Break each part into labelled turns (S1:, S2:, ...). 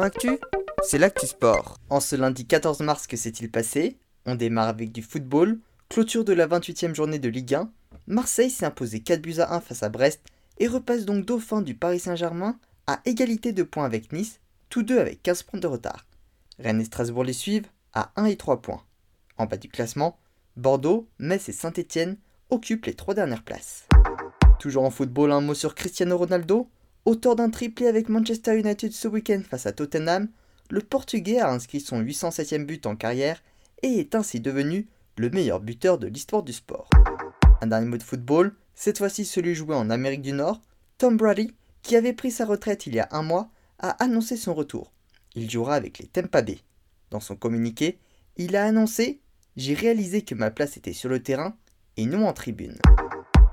S1: Actu, c'est l'actu sport. En ce lundi 14 mars, que s'est-il passé? On démarre avec du football, clôture de la 28e journée de Ligue 1. Marseille s'est imposé 4 buts à 1 face à Brest et repasse donc dauphin du Paris Saint-Germain à égalité de points avec Nice, tous deux avec 15 points de retard. Rennes et Strasbourg les suivent à 1 et 3 points. En bas du classement, Bordeaux, Metz et Saint-Étienne occupent les trois dernières places. Toujours en football, un mot sur Cristiano Ronaldo. Auteur d'un triplé avec Manchester United ce week-end face à Tottenham, le Portugais a inscrit son 807e but en carrière et est ainsi devenu le meilleur buteur de l'histoire du sport. Un dernier mot de football, cette fois-ci celui joué en Amérique du Nord, Tom Brady, qui avait pris sa retraite il y a un mois, a annoncé son retour. Il jouera avec les Tampa Bay. Dans son communiqué, il a annoncé J'ai réalisé que ma place était sur le terrain et non en tribune.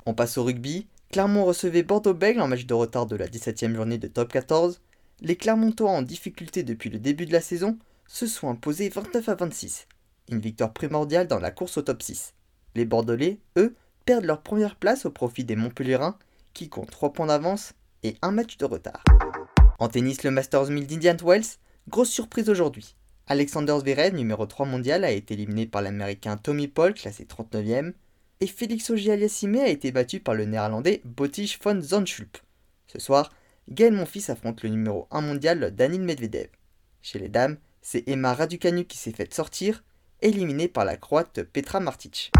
S1: On passe au rugby. Clermont recevait Bordeaux-Bègles en match de retard de la 17e journée de top 14. Les Clermontois en difficulté depuis le début de la saison se sont imposés 29 à 26. Une victoire primordiale dans la course au top 6. Les Bordelais, eux, perdent leur première place au profit des Montpellierins qui comptent 3 points d'avance et un match de retard. En tennis, le Masters 1000 d'Indian Wells, grosse surprise aujourd'hui. Alexander Zverev, numéro 3 mondial, a été éliminé par l'américain Tommy Paul, classé 39e et Félix Auger-Aliassime a été battu par le néerlandais Bottich von Zandschulp. Ce soir, Gaël Monfils affronte le numéro 1 mondial Danil Medvedev. Chez les dames, c'est Emma Raducanu qui s'est faite sortir, éliminée par la croate Petra Martic.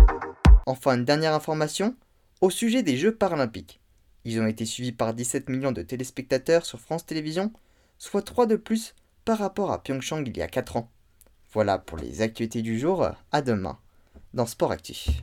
S1: Enfin, une dernière information au sujet des Jeux paralympiques. Ils ont été suivis par 17 millions de téléspectateurs sur France Télévisions, soit 3 de plus par rapport à Pyeongchang il y a 4 ans. Voilà pour les actualités du jour, à demain dans Sport Actif.